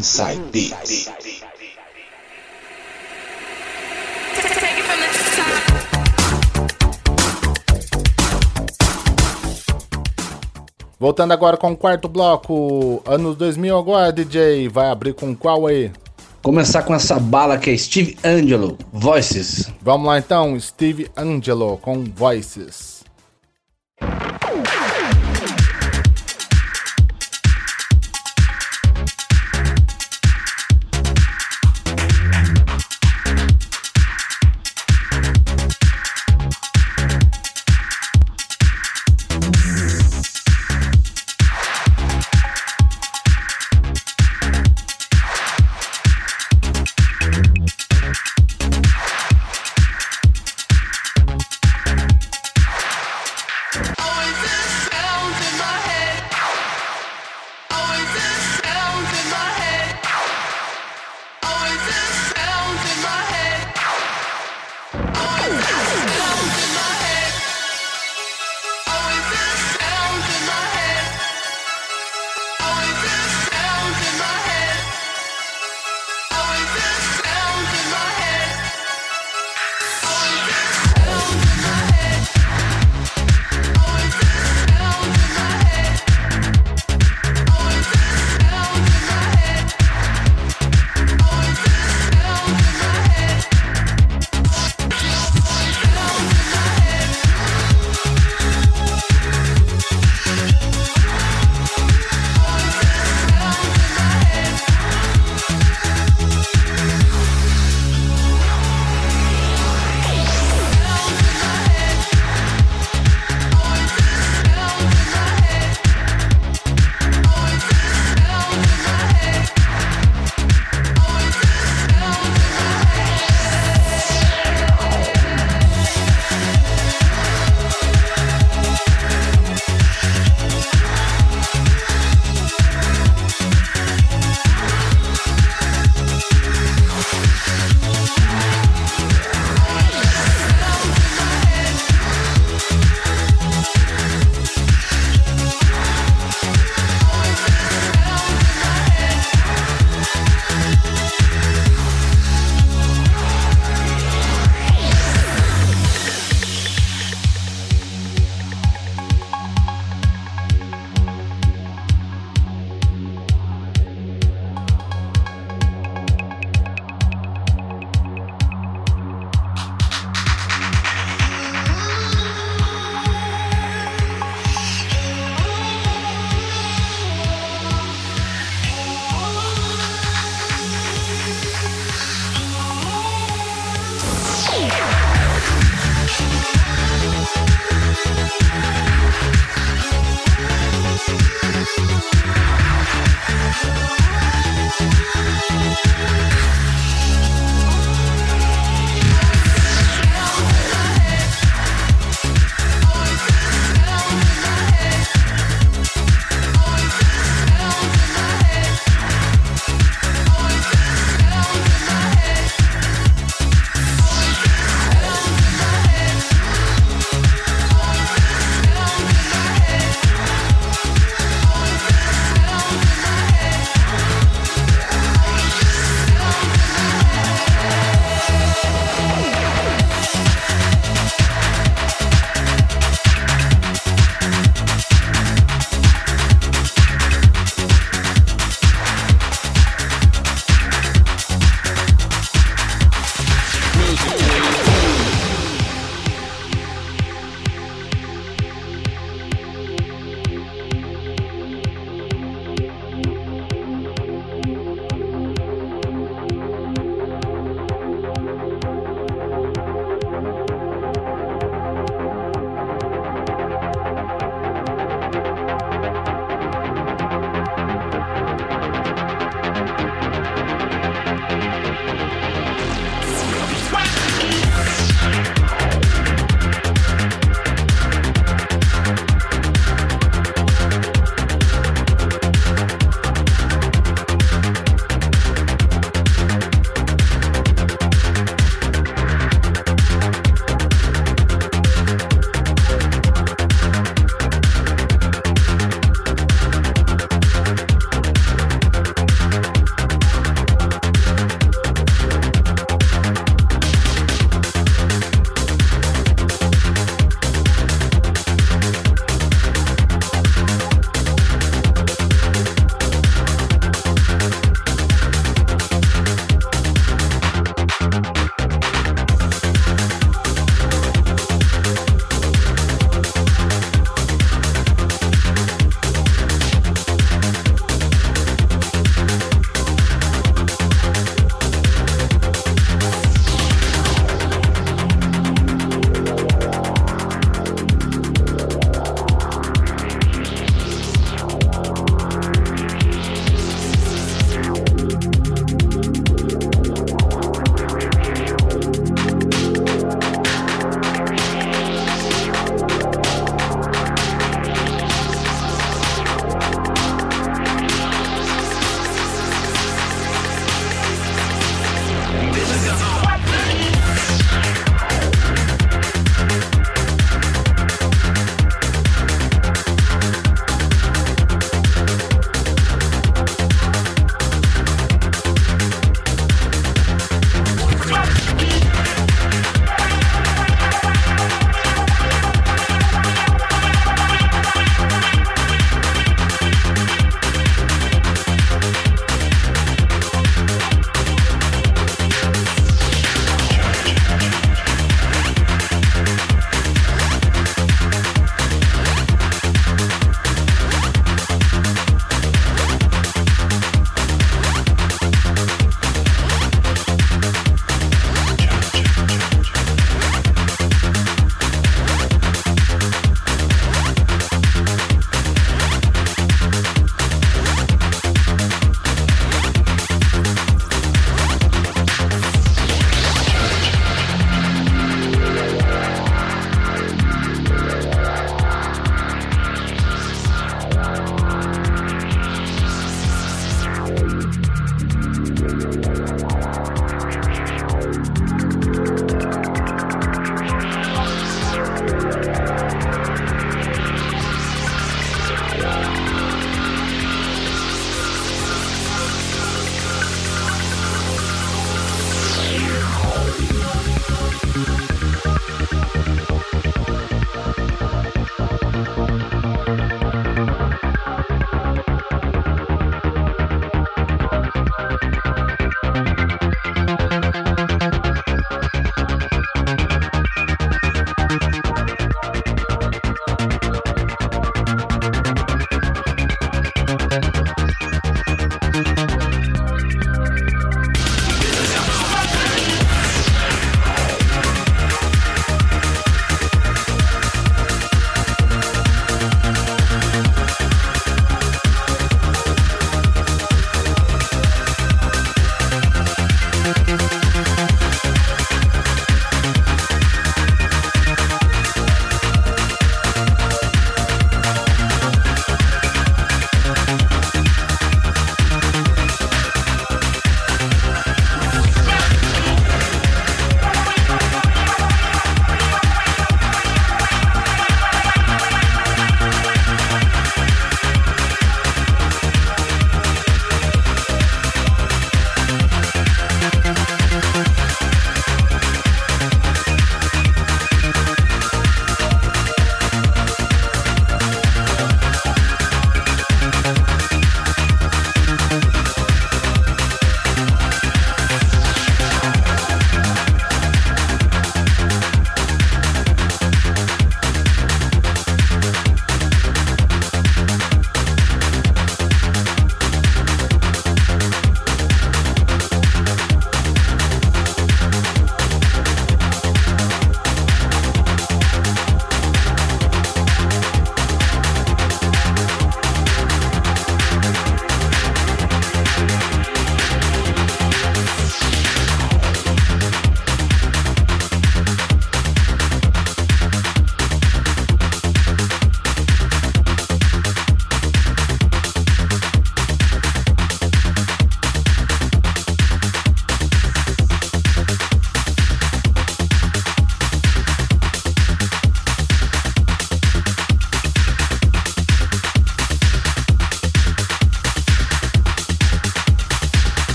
Inside Beats. Voltando agora com o quarto bloco, anos 2000 agora, DJ, vai abrir com qual aí? Começar com essa bala que é Steve Angelo, Voices. Vamos lá então, Steve Angelo com Voices.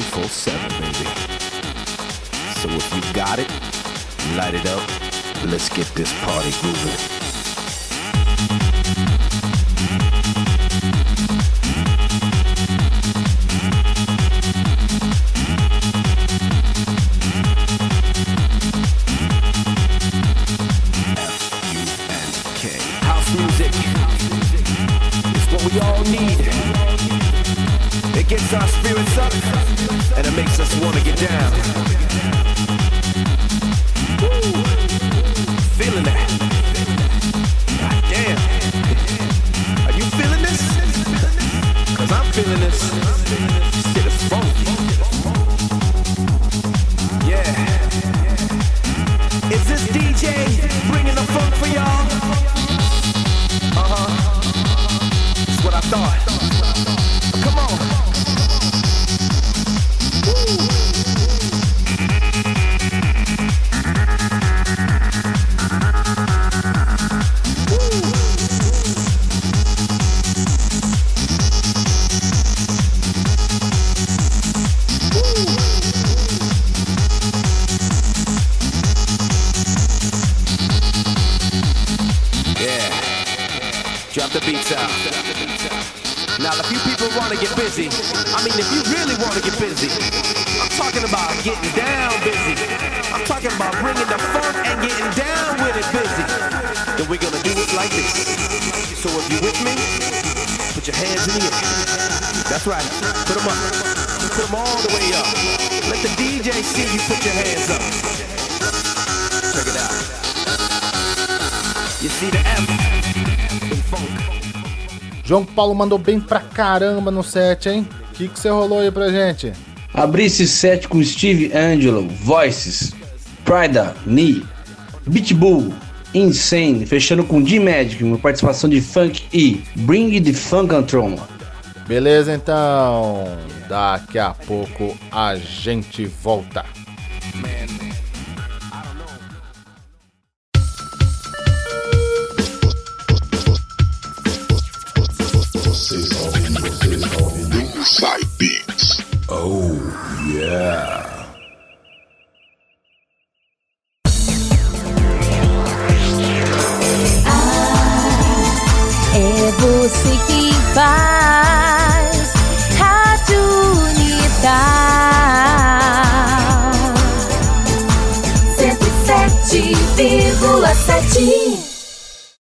24 7, baby. So if you got it, light it up. Let's get this party grooving. Gets our spirits up and it makes us want to get down. Busy, I mean, if you really want to get busy, I'm talking about getting down busy. I'm talking about bringing the funk and getting down with it busy. Then we're gonna do it like this. So if you with me, put your hands in the air. That's right. Put them up. Put them all the way up. Let the DJ see you put your hands up. Check it out. You see the F in funk. João Paulo mandou bem pra caramba no set, hein? O que, você rolou aí pra gente? Abri esse set com Steve Angelo, Voices, Prida, Knee, Bull, Insane, fechando com D-Magic, uma participação de funk e Bring the Funk Control. Beleza, então. Daqui a pouco a gente volta.